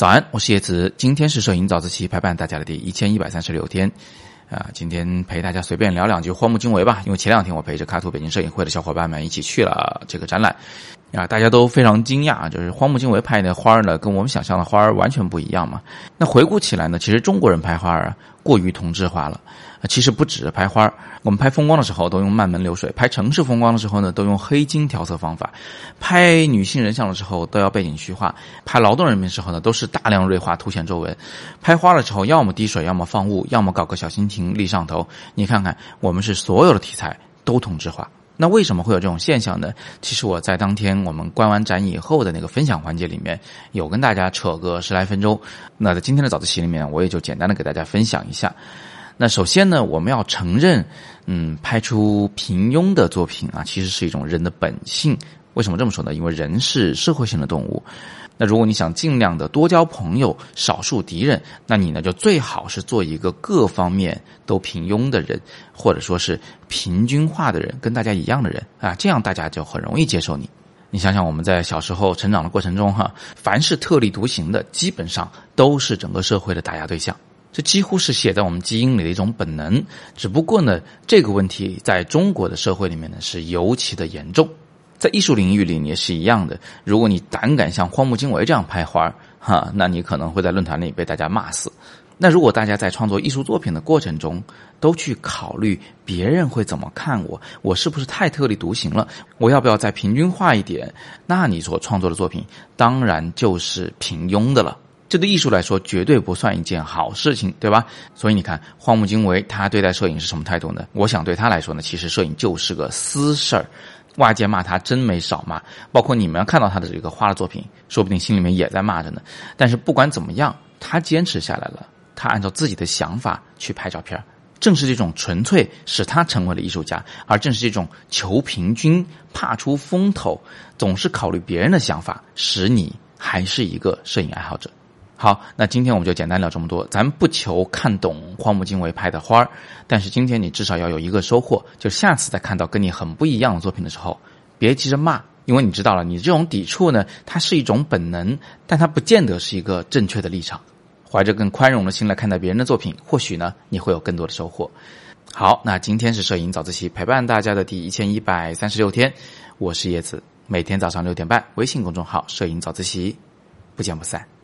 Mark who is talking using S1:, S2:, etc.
S1: 早安，我是叶子。今天是摄影早自习陪伴大家的第一千一百三十六天，啊，今天陪大家随便聊两句荒木经惟吧。因为前两天我陪着卡图北京摄影会的小伙伴们一起去了这个展览，啊，大家都非常惊讶，就是荒木经惟拍的花儿呢，跟我们想象的花儿完全不一样嘛。那回顾起来呢，其实中国人拍花儿啊，过于同质化了。其实不止拍花儿，我们拍风光的时候都用慢门流水；拍城市风光的时候呢，都用黑金调色方法；拍女性人像的时候都要背景虚化；拍劳动人民时候呢，都是大量锐化凸显皱纹；拍花的时候，要么滴水，要么放雾，要么搞个小蜻蜓立上头。你看看，我们是所有的题材都同质化。那为什么会有这种现象呢？其实我在当天我们观完展以后的那个分享环节里面，有跟大家扯个十来分钟。那在今天的早自习里面，我也就简单的给大家分享一下。那首先呢，我们要承认，嗯，拍出平庸的作品啊，其实是一种人的本性。为什么这么说呢？因为人是社会性的动物。那如果你想尽量的多交朋友，少数敌人，那你呢就最好是做一个各方面都平庸的人，或者说是平均化的人，跟大家一样的人啊，这样大家就很容易接受你。你想想，我们在小时候成长的过程中，哈，凡是特立独行的，基本上都是整个社会的打压对象。这几乎是写在我们基因里的一种本能，只不过呢，这个问题在中国的社会里面呢是尤其的严重，在艺术领域里也是一样的。如果你胆敢像荒木经惟这样拍花儿，哈，那你可能会在论坛里被大家骂死。那如果大家在创作艺术作品的过程中都去考虑别人会怎么看我，我是不是太特立独行了？我要不要再平均化一点？那你所创作的作品当然就是平庸的了。这对艺术来说绝对不算一件好事情，对吧？所以你看，荒木经惟他对待摄影是什么态度呢？我想对他来说呢，其实摄影就是个私事儿。外界骂他真没少骂，包括你们看到他的这个花的作品，说不定心里面也在骂着呢。但是不管怎么样，他坚持下来了，他按照自己的想法去拍照片。正是这种纯粹，使他成为了艺术家；而正是这种求平均、怕出风头、总是考虑别人的想法，使你还是一个摄影爱好者。好，那今天我们就简单聊这么多。咱不求看懂荒木经惟拍的花儿，但是今天你至少要有一个收获，就下次再看到跟你很不一样的作品的时候，别急着骂，因为你知道了，你这种抵触呢，它是一种本能，但它不见得是一个正确的立场。怀着更宽容的心来看待别人的作品，或许呢，你会有更多的收获。好，那今天是摄影早自习陪伴大家的第一千一百三十六天，我是叶子，每天早上六点半，微信公众号“摄影早自习”，不见不散。